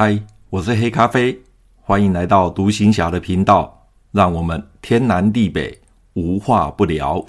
嗨，我是黑咖啡，欢迎来到独行侠的频道，让我们天南地北无话不聊。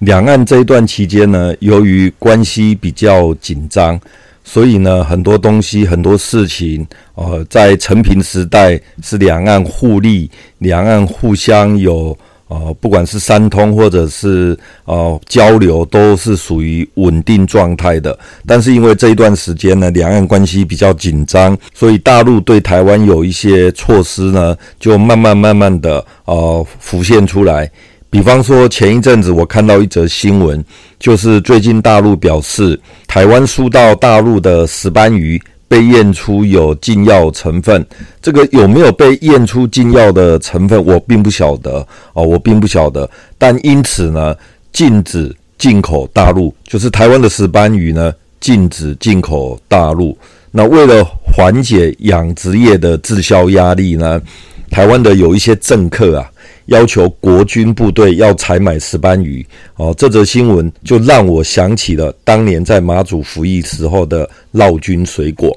两岸这一段期间呢，由于关系比较紧张。所以呢，很多东西、很多事情，呃，在承平时代是两岸互利，两岸互相有呃，不管是三通或者是呃交流，都是属于稳定状态的。但是因为这一段时间呢，两岸关系比较紧张，所以大陆对台湾有一些措施呢，就慢慢慢慢的呃浮现出来。比方说，前一阵子我看到一则新闻，就是最近大陆表示，台湾输到大陆的石斑鱼被验出有禁药成分。这个有没有被验出禁药的成分，我并不晓得哦，我并不晓得。但因此呢，禁止进口大陆，就是台湾的石斑鱼呢，禁止进口大陆。那为了缓解养殖业的滞销压力呢，台湾的有一些政客啊。要求国军部队要采买石斑鱼哦，这则新闻就让我想起了当年在马祖服役时候的劳军水果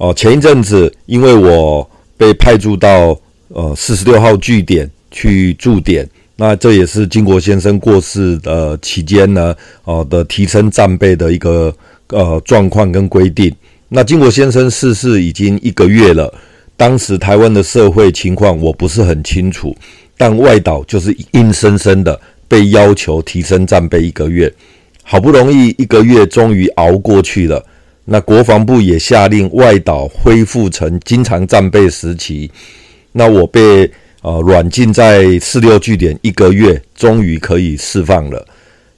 哦。前一阵子，因为我被派驻到呃四十六号据点去驻点，那这也是经国先生过世的期间呢哦的提升战备的一个呃状况跟规定。那经国先生逝世已经一个月了，当时台湾的社会情况我不是很清楚。但外岛就是硬生生的被要求提升战备一个月，好不容易一个月终于熬过去了。那国防部也下令外岛恢复成经常战备时期。那我被呃软禁在四六据点一个月，终于可以释放了。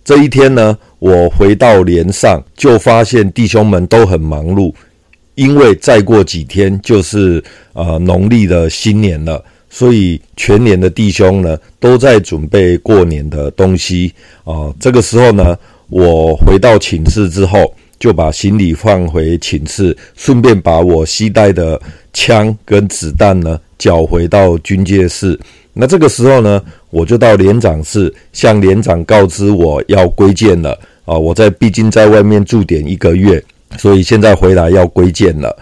这一天呢，我回到连上，就发现弟兄们都很忙碌，因为再过几天就是呃农历的新年了。所以全连的弟兄呢，都在准备过年的东西啊。这个时候呢，我回到寝室之后，就把行李放回寝室，顺便把我携带的枪跟子弹呢，缴回到军械室。那这个时候呢，我就到连长室，向连长告知我要归建了啊。我在毕竟在外面驻点一个月，所以现在回来要归建了。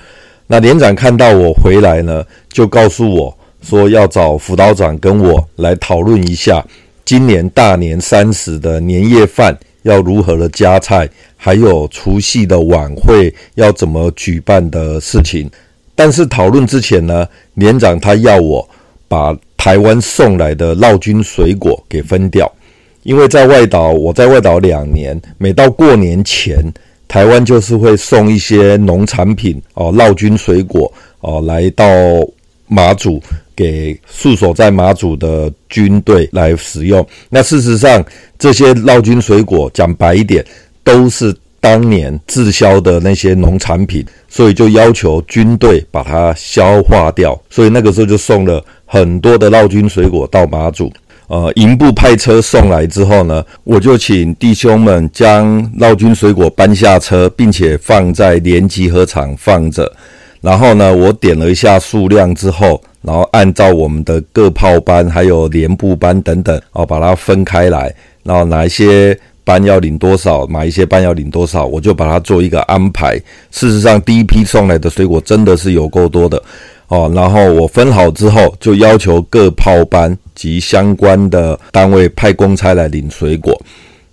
那连长看到我回来呢，就告诉我。说要找辅导长跟我来讨论一下，今年大年三十的年夜饭要如何的加菜，还有除夕的晚会要怎么举办的事情。但是讨论之前呢，连长他要我把台湾送来的劳军水果给分掉，因为在外岛，我在外岛两年，每到过年前，台湾就是会送一些农产品哦，劳军水果哦，来到马祖。给驻守在马祖的军队来使用。那事实上，这些劳军水果讲白一点，都是当年滞销的那些农产品，所以就要求军队把它消化掉。所以那个时候就送了很多的劳军水果到马祖。呃，营部派车送来之后呢，我就请弟兄们将劳军水果搬下车，并且放在连集合场放着。然后呢，我点了一下数量之后。然后按照我们的各炮班、还有连部班等等，哦，把它分开来。然后哪一些班要领多少，哪一些班要领多少，我就把它做一个安排。事实上，第一批送来的水果真的是有够多的哦。然后我分好之后，就要求各炮班及相关的单位派公差来领水果。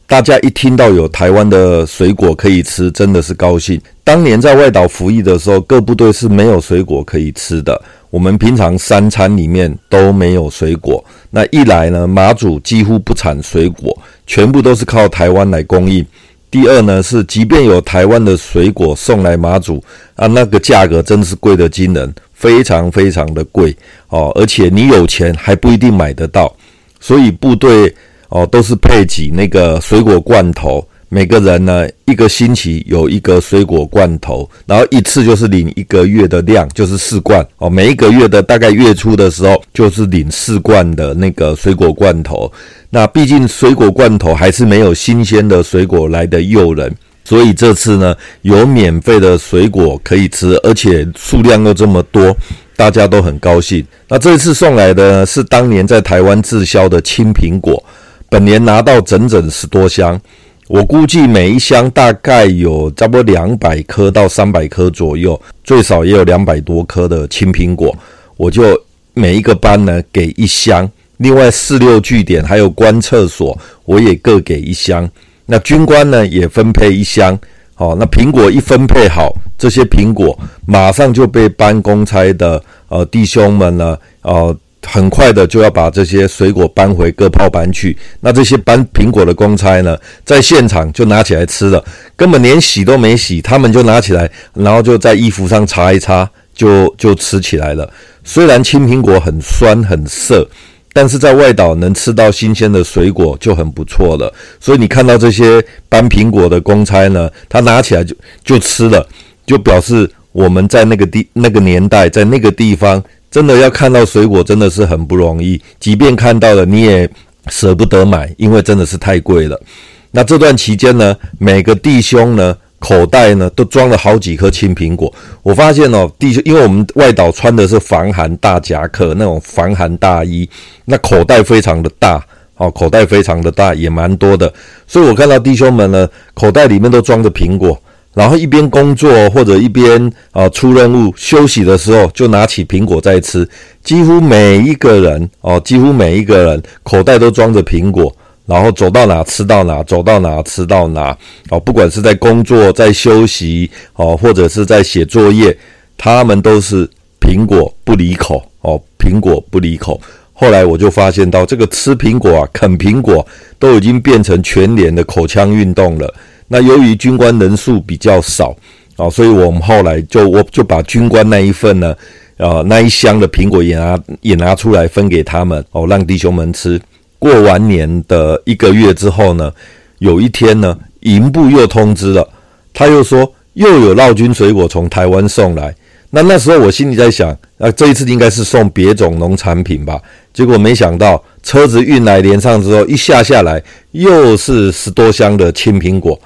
大家一听到有台湾的水果可以吃，真的是高兴。当年在外岛服役的时候，各部队是没有水果可以吃的。我们平常三餐里面都没有水果。那一来呢，马祖几乎不产水果，全部都是靠台湾来供应。第二呢，是即便有台湾的水果送来马祖啊，那个价格真是贵得惊人，非常非常的贵哦。而且你有钱还不一定买得到，所以部队。哦，都是配给那个水果罐头，每个人呢一个星期有一个水果罐头，然后一次就是领一个月的量，就是四罐。哦，每一个月的大概月初的时候，就是领四罐的那个水果罐头。那毕竟水果罐头还是没有新鲜的水果来的诱人，所以这次呢有免费的水果可以吃，而且数量又这么多，大家都很高兴。那这次送来的是当年在台湾滞销的青苹果。本年拿到整整十多箱，我估计每一箱大概有差不多两百颗到三百颗左右，最少也有两百多颗的青苹果。我就每一个班呢给一箱，另外四六据点还有观测所，我也各给一箱。那军官呢也分配一箱。好，那苹果一分配好，这些苹果马上就被搬公差的呃弟兄们呢，呃，很快的就要把这些水果搬回各炮班去。那这些搬苹果的公差呢，在现场就拿起来吃了，根本连洗都没洗，他们就拿起来，然后就在衣服上擦一擦，就就吃起来了。虽然青苹果很酸很涩。但是在外岛能吃到新鲜的水果就很不错了，所以你看到这些搬苹果的公差呢，他拿起来就就吃了，就表示我们在那个地那个年代，在那个地方真的要看到水果真的是很不容易，即便看到了你也舍不得买，因为真的是太贵了。那这段期间呢，每个弟兄呢。口袋呢都装了好几颗青苹果，我发现哦，弟兄，因为我们外岛穿的是防寒大夹克，那种防寒大衣，那口袋非常的大，哦，口袋非常的大，也蛮多的，所以我看到弟兄们呢，口袋里面都装着苹果，然后一边工作或者一边啊出任务休息的时候，就拿起苹果在吃，几乎每一个人哦，几乎每一个人口袋都装着苹果。然后走到哪吃到哪，走到哪吃到哪。哦，不管是在工作、在休息，哦，或者是在写作业，他们都是苹果不离口。哦，苹果不离口。后来我就发现到，这个吃苹果啊，啃苹果都已经变成全年的口腔运动了。那由于军官人数比较少，哦，所以我们后来就我就把军官那一份呢，呃，那一箱的苹果也拿也拿出来分给他们，哦，让弟兄们吃。过完年的一个月之后呢，有一天呢，营部又通知了，他又说又有劳军水果从台湾送来。那那时候我心里在想，啊，这一次应该是送别种农产品吧？结果没想到车子运来连上之后，一下下来又是十多箱的青苹果，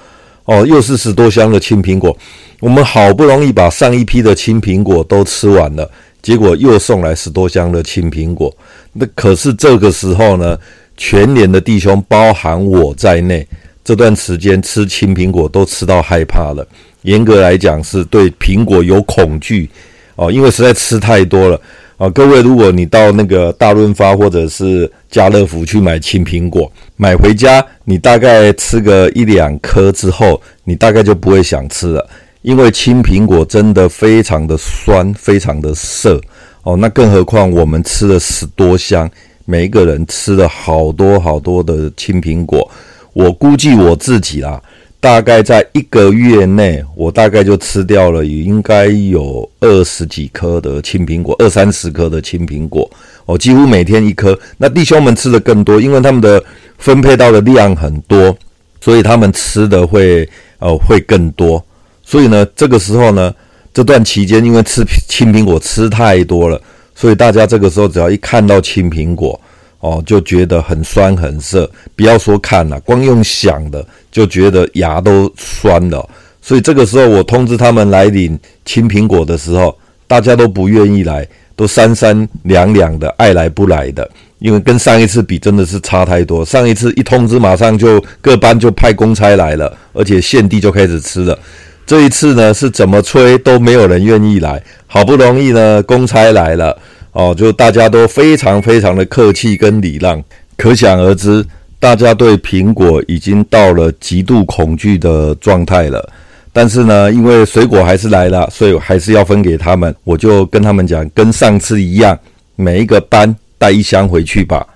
哦，又是十多箱的青苹果。我们好不容易把上一批的青苹果都吃完了，结果又送来十多箱的青苹果。那可是这个时候呢，全年的弟兄，包含我在内，这段时间吃青苹果都吃到害怕了。严格来讲，是对苹果有恐惧哦，因为实在吃太多了啊。各位，如果你到那个大润发或者是家乐福去买青苹果，买回家你大概吃个一两颗之后，你大概就不会想吃了，因为青苹果真的非常的酸，非常的涩哦。那更何况我们吃了十多箱。每一个人吃了好多好多的青苹果，我估计我自己啦，大概在一个月内，我大概就吃掉了，应该有二十几颗的青苹果，二三十颗的青苹果，哦，几乎每天一颗。那弟兄们吃的更多，因为他们的分配到的量很多，所以他们吃的会呃会更多。所以呢，这个时候呢，这段期间因为吃青苹果吃太多了。所以大家这个时候只要一看到青苹果，哦，就觉得很酸很涩，不要说看了，光用想的就觉得牙都酸了。所以这个时候我通知他们来领青苹果的时候，大家都不愿意来，都三三两两的，爱来不来的。因为跟上一次比真的是差太多，上一次一通知马上就各班就派公差来了，而且现地就开始吃了。这一次呢，是怎么催都没有人愿意来，好不容易呢，公差来了哦，就大家都非常非常的客气跟礼让，可想而知，大家对苹果已经到了极度恐惧的状态了。但是呢，因为水果还是来了，所以还是要分给他们。我就跟他们讲，跟上次一样，每一个班带一箱回去吧。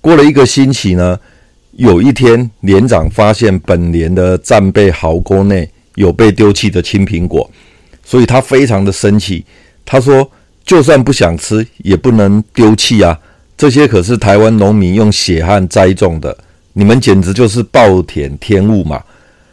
过了一个星期呢，有一天连长发现本连的战备壕沟内。有被丢弃的青苹果，所以他非常的生气。他说：“就算不想吃，也不能丢弃啊！这些可是台湾农民用血汗栽种的，你们简直就是暴殄天物嘛！”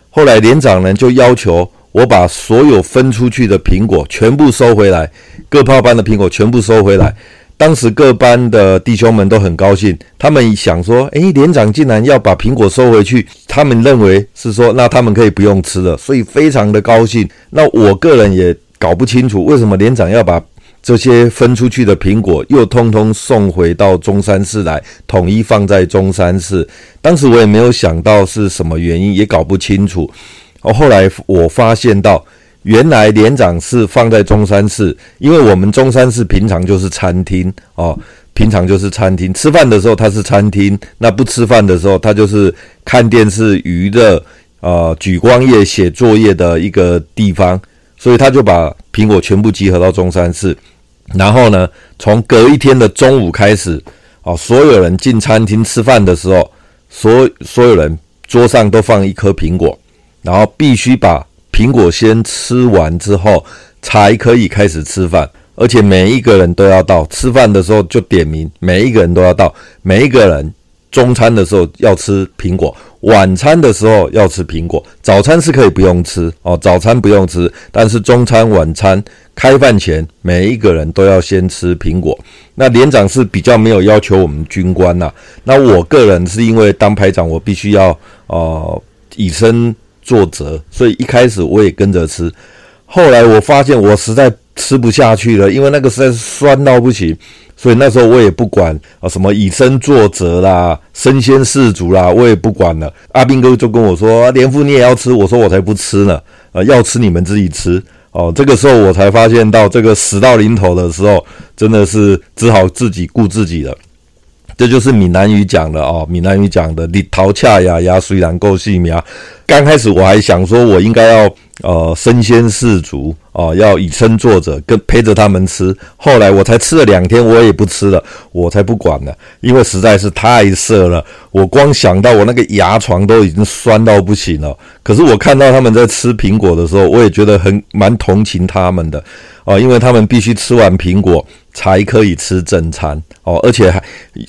后来连长呢就要求我把所有分出去的苹果全部收回来，各炮班的苹果全部收回来。当时各班的弟兄们都很高兴，他们想说：“诶，连长竟然要把苹果收回去，他们认为是说，那他们可以不用吃了，所以非常的高兴。那我个人也搞不清楚，为什么连长要把这些分出去的苹果又通通送回到中山市来，统一放在中山市。当时我也没有想到是什么原因，也搞不清楚。哦，后来我发现到，原来连长是放在中山市，因为我们中山市平常就是餐厅哦，平常就是餐厅，吃饭的时候它是餐厅，那不吃饭的时候它就是看电视、娱乐、呃，举光业、写作业的一个地方，所以他就把苹果全部集合到中山市。然后呢，从隔一天的中午开始，哦，所有人进餐厅吃饭的时候，所所有人桌上都放一颗苹果，然后必须把苹果先吃完之后，才可以开始吃饭。而且每一个人都要到吃饭的时候就点名，每一个人都要到，每一个人。中餐的时候要吃苹果，晚餐的时候要吃苹果，早餐是可以不用吃哦，早餐不用吃，但是中餐、晚餐开饭前，每一个人都要先吃苹果。那连长是比较没有要求我们军官呐，那我个人是因为当排长，我必须要呃以身作则，所以一开始我也跟着吃，后来我发现我实在吃不下去了，因为那个实在是酸到不行。所以那时候我也不管啊，什么以身作则啦，身先士卒啦，我也不管了。阿兵哥就跟我说：“连副你也要吃？”我说：“我才不吃呢！啊，要吃你们自己吃哦。”这个时候我才发现到，这个死到临头的时候，真的是只好自己顾自己了。这就是闽南语讲的哦，闽南语讲的“日头恰呀呀，虽然够细苗”。刚开始我还想说，我应该要。呃，身先士卒哦、呃，要以身作则，跟陪着他们吃。后来我才吃了两天，我也不吃了，我才不管了，因为实在是太涩了。我光想到我那个牙床都已经酸到不行了。可是我看到他们在吃苹果的时候，我也觉得很蛮同情他们的哦、呃，因为他们必须吃完苹果才可以吃正餐哦、而且还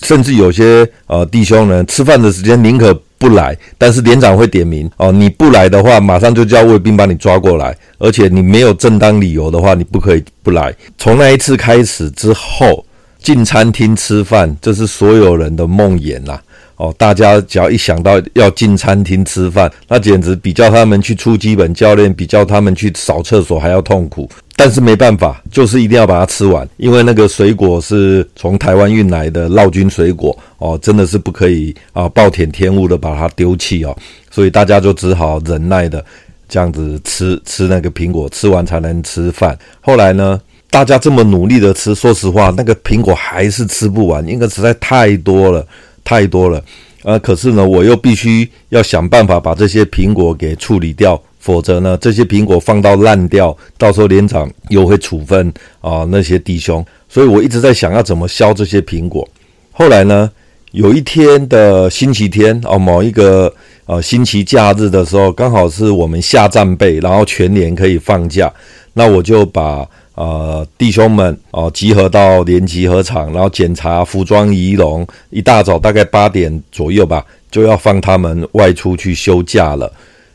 甚至有些呃弟兄呢，吃饭的时间宁可。不来，但是连长会点名哦。你不来的话，马上就叫卫兵把你抓过来。而且你没有正当理由的话，你不可以不来。从那一次开始之后，进餐厅吃饭，这是所有人的梦魇呐。哦，大家只要一想到要进餐厅吃饭，那简直比叫他们去出基本教练，比叫他们去扫厕所还要痛苦。但是没办法，就是一定要把它吃完，因为那个水果是从台湾运来的劳军水果哦，真的是不可以啊，暴殄天物的把它丢弃哦。所以大家就只好忍耐的这样子吃吃那个苹果，吃完才能吃饭。后来呢，大家这么努力的吃，说实话，那个苹果还是吃不完，因为实在太多了。太多了，呃，可是呢，我又必须要想办法把这些苹果给处理掉，否则呢，这些苹果放到烂掉，到时候连长又会处分啊、那些弟兄，所以我一直在想要怎么削这些苹果。后来呢，有一天的星期天哦、某一个呃星期假日的时候，刚好是我们下战备，然后全连可以放假，那我就把。呃，弟兄们哦、集合到连集合场，然后检查服装仪容。一大早大概八点左右吧，就要放他们外出去休假了。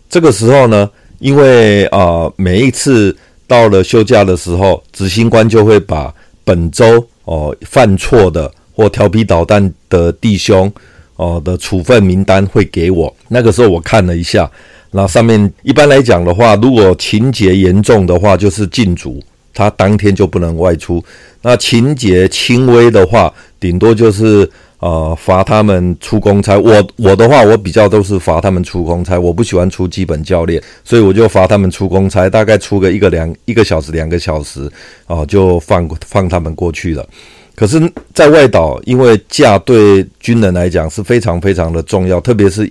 这个时候呢，因为啊、每一次到了休假的时候，执行官就会把本周哦、犯错的或调皮捣蛋的弟兄哦、的处分名单会给我。那个时候我看了一下，那上面一般来讲的话，如果情节严重的话，就是禁足。他当天就不能外出。那情节轻微的话，顶多就是呃罚他们出公差。我我的话，我比较都是罚他们出公差。我不喜欢出基本教练，所以我就罚他们出公差，大概出个一个两一个小时两个小时，哦、就放放他们过去了。可是，在外岛，因为假对军人来讲是非常非常的重要，特别是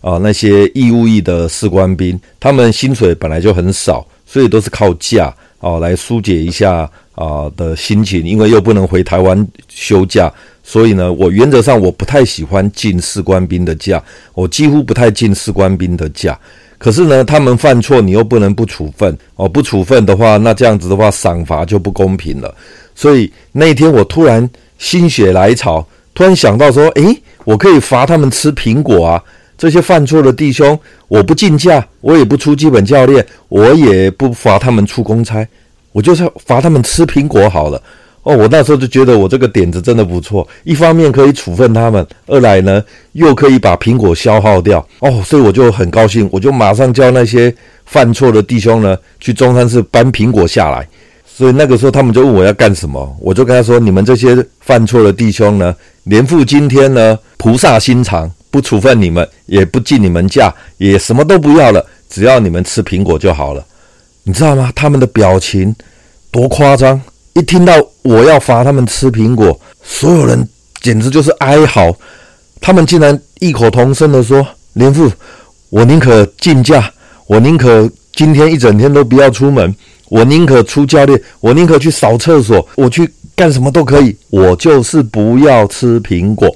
啊、那些义务役的士官兵，他们薪水本来就很少，所以都是靠假。哦，来疏解一下啊、的心情，因为又不能回台湾休假，所以呢，我原则上我不太喜欢进士官兵的假，我几乎不太进士官兵的假。可是呢，他们犯错，你又不能不处分哦，不处分的话，那这样子的话，赏罚就不公平了。所以那一天我突然心血来潮，突然想到说，诶，我可以罚他们吃苹果啊。这些犯错的弟兄，我不进价，我也不出基本教练，我也不罚他们出公差，我就是罚他们吃苹果好了。哦，我那时候就觉得我这个点子真的不错，一方面可以处分他们，二来呢又可以把苹果消耗掉。哦，所以我就很高兴，我就马上叫那些犯错的弟兄呢去中山市搬苹果下来。所以那个时候他们就问我要干什么，我就跟他说：你们这些犯错的弟兄呢，年复今天呢菩萨心肠，不处分你们，也不计你们价，也什么都不要了，只要你们吃苹果就好了。你知道吗？他们的表情多夸张！一听到我要罚他们吃苹果，所有人简直就是哀嚎。他们竟然异口同声地说：“林父，我宁可竞价，我宁可今天一整天都不要出门，我宁可出教练，我宁可去扫厕所，我去干什么都可以，我就是不要吃苹果。”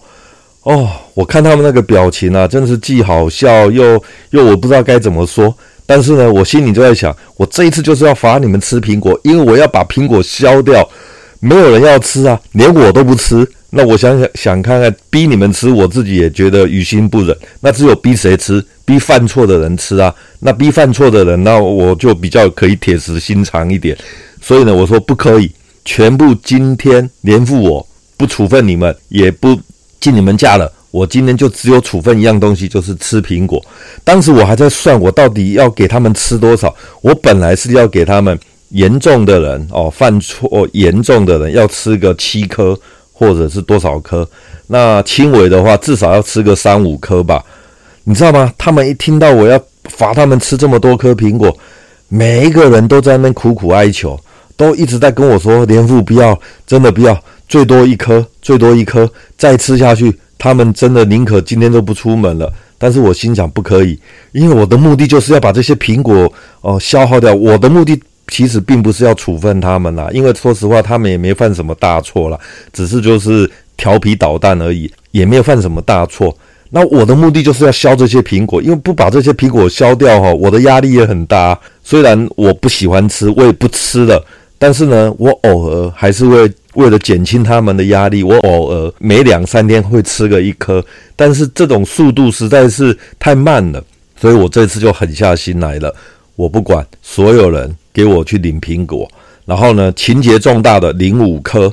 哦，我看他们那个表情啊，真的是既好笑又又我不知道该怎么说。但是呢，我心里就在想，我这一次就是要罚你们吃苹果，因为我要把苹果削掉，没有人要吃啊，连我都不吃。那我想想想看看，逼你们吃，我自己也觉得于心不忍。那只有逼谁吃？逼犯错的人吃啊。那逼犯错的人，那我就比较可以铁石心肠一点。所以呢，我说不可以，全部今天连付我不处分你们，也不进你们家了。我今天就只有处分一样东西，就是吃苹果。当时我还在算，我到底要给他们吃多少。我本来是要给他们严重的人哦，犯错严重的人要吃个七颗，或者是多少颗。那轻微的话，至少要吃个三五颗吧。你知道吗？他们一听到我要罚他们吃这么多颗苹果，每一个人都在那苦苦哀求，都一直在跟我说：“连父不要，真的不要，最多一颗，最多一颗，再吃下去。”他们真的宁可今天都不出门了，但是我心想不可以，因为我的目的就是要把这些苹果哦、消耗掉。我的目的其实并不是要处分他们啦，因为说实话，他们也没犯什么大错啦，只是就是调皮捣蛋而已，也没有犯什么大错。那我的目的就是要削这些苹果，因为不把这些苹果削掉哈，我的压力也很大。虽然我不喜欢吃，我也不吃了，但是呢，我偶尔还是会。为了减轻他们的压力，我偶尔每两三天会吃个一颗，但是这种速度实在是太慢了，所以我这次就狠下心来了。我不管所有人给我去领苹果，然后呢，情节重大的领五颗，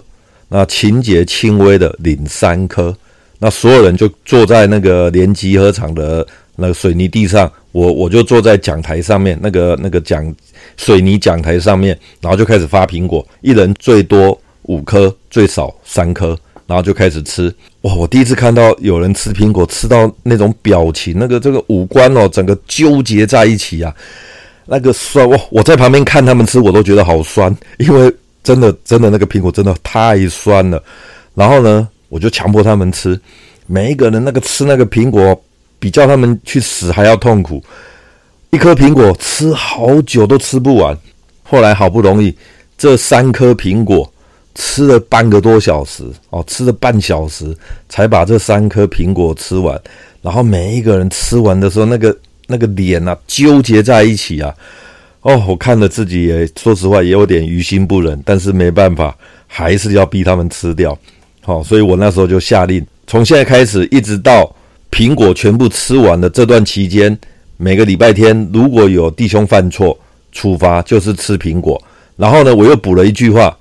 那情节轻微的领三颗，那所有人就坐在那个连集合场的那个水泥地上，我我就坐在讲台上面，那个那个讲水泥讲台上面，然后就开始发苹果，一人最多。五颗最少三颗，然后就开始吃。哇！我第一次看到有人吃苹果，吃到那种表情，那个这个五官哦，整个纠结在一起啊，那个酸哇！我在旁边看他们吃，我都觉得好酸，因为真的真的那个苹果真的太酸了。然后呢，我就强迫他们吃，每一个人那个吃那个苹果，比叫他们去死还要痛苦。一颗苹果吃好久都吃不完，后来好不容易这三颗苹果。吃了半个多小时哦，吃了半小时才把这三颗苹果吃完。然后每一个人吃完的时候，那个那个脸啊，纠结在一起啊。哦，我看了自己也说实话也有点于心不忍，但是没办法，还是要逼他们吃掉。好，所以我那时候就下令，从现在开始一直到苹果全部吃完的这段期间，每个礼拜天如果有弟兄犯错，处罚就是吃苹果。然后呢，我又补了一句话。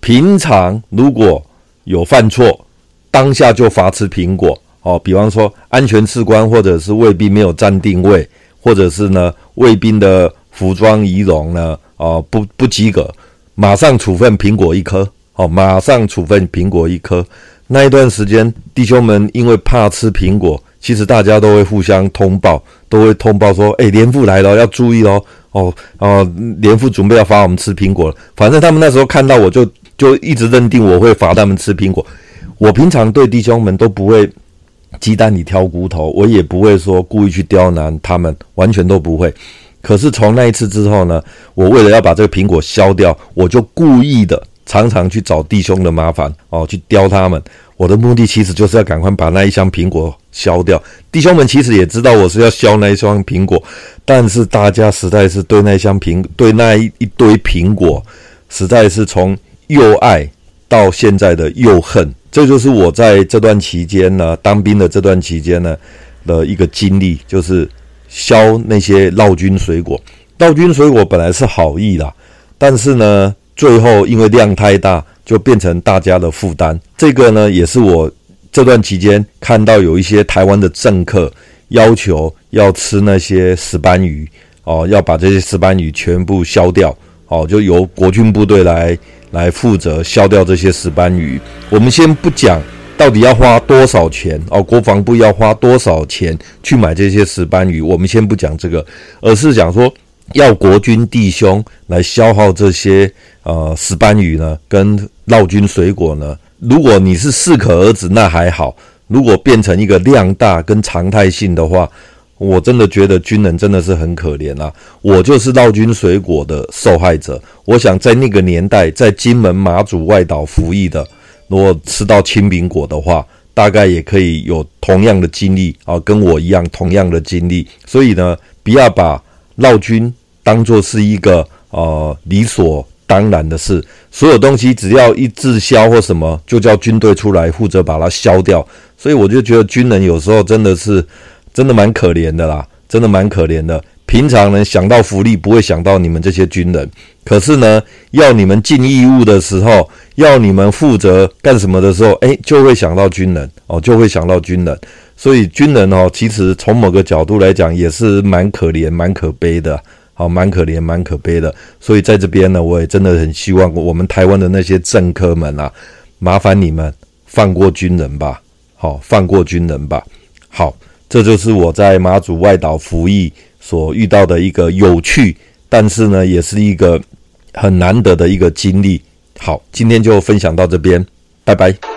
平常如果有犯错，当下就罚吃苹果哦。比方说安全士官或者是卫兵没有站定位，或者是呢卫兵的服装仪容呢哦不不及格，马上处分苹果一颗哦，马上处分苹果一颗。那一段时间，弟兄们因为怕吃苹果，其实大家都会互相通报，都会通报说：“诶，连副来了，要注意哦。”哦哦，连副准备要罚我们吃苹果了。反正他们那时候看到我就。就一直认定我会罚他们吃苹果。我平常对弟兄们都不会鸡蛋里挑骨头，我也不会说故意去刁难他们，完全都不会。可是从那一次之后呢，我为了要把这个苹果削掉，我就故意的常常去找弟兄的麻烦哦，去刁他们。我的目的其实就是要赶快把那一箱苹果削掉。弟兄们其实也知道我是要削那一箱苹果，但是大家实在是对那一箱苹对那一一堆苹果实在是从。又爱到现在的又恨，这就是我在这段期间呢，当兵的这段期间呢的一个经历，就是削那些劳军水果。劳军水果本来是好意啦，但是呢，最后因为量太大，就变成大家的负担。这个呢，也是我这段期间看到有一些台湾的政客要求要吃那些石斑鱼哦，要把这些石斑鱼全部削掉。哦，就由国军部队来来负责消掉这些石斑鱼。我们先不讲到底要花多少钱哦，国防部要花多少钱去买这些石斑鱼，我们先不讲这个，而是讲说要国军弟兄来消耗这些呃石斑鱼呢，跟绕军水果呢。如果你是适可而止，那还好；如果变成一个量大跟常态性的话，我真的觉得军人真的是很可怜啊！我就是绕军水果的受害者。我想在那个年代，在金门、马祖外岛服役的，如果吃到青苹果的话，大概也可以有同样的经历啊，跟我一样同样的经历。所以呢，不要把绕军当做是一个呃理所当然的事。所有东西只要一滞销或什么，就叫军队出来负责把它消掉。所以我就觉得军人有时候真的是。真的蛮可怜的啦，真的蛮可怜的。平常人，想到福利不会想到你们这些军人，可是呢，要你们尽义务的时候，要你们负责干什么的时候，诶，就会想到军人哦，就会想到军人。所以军人哦，其实从某个角度来讲，也是蛮可怜、蛮可悲的。好，蛮可怜、蛮可悲的。所以在这边呢，我也真的很希望我们台湾的那些政客们啊，麻烦你们放过军人吧。好，放过军人吧。好。这就是我在马祖外岛服役所遇到的一个有趣，但是呢，也是一个很难得的一个经历。好，今天就分享到这边，拜拜。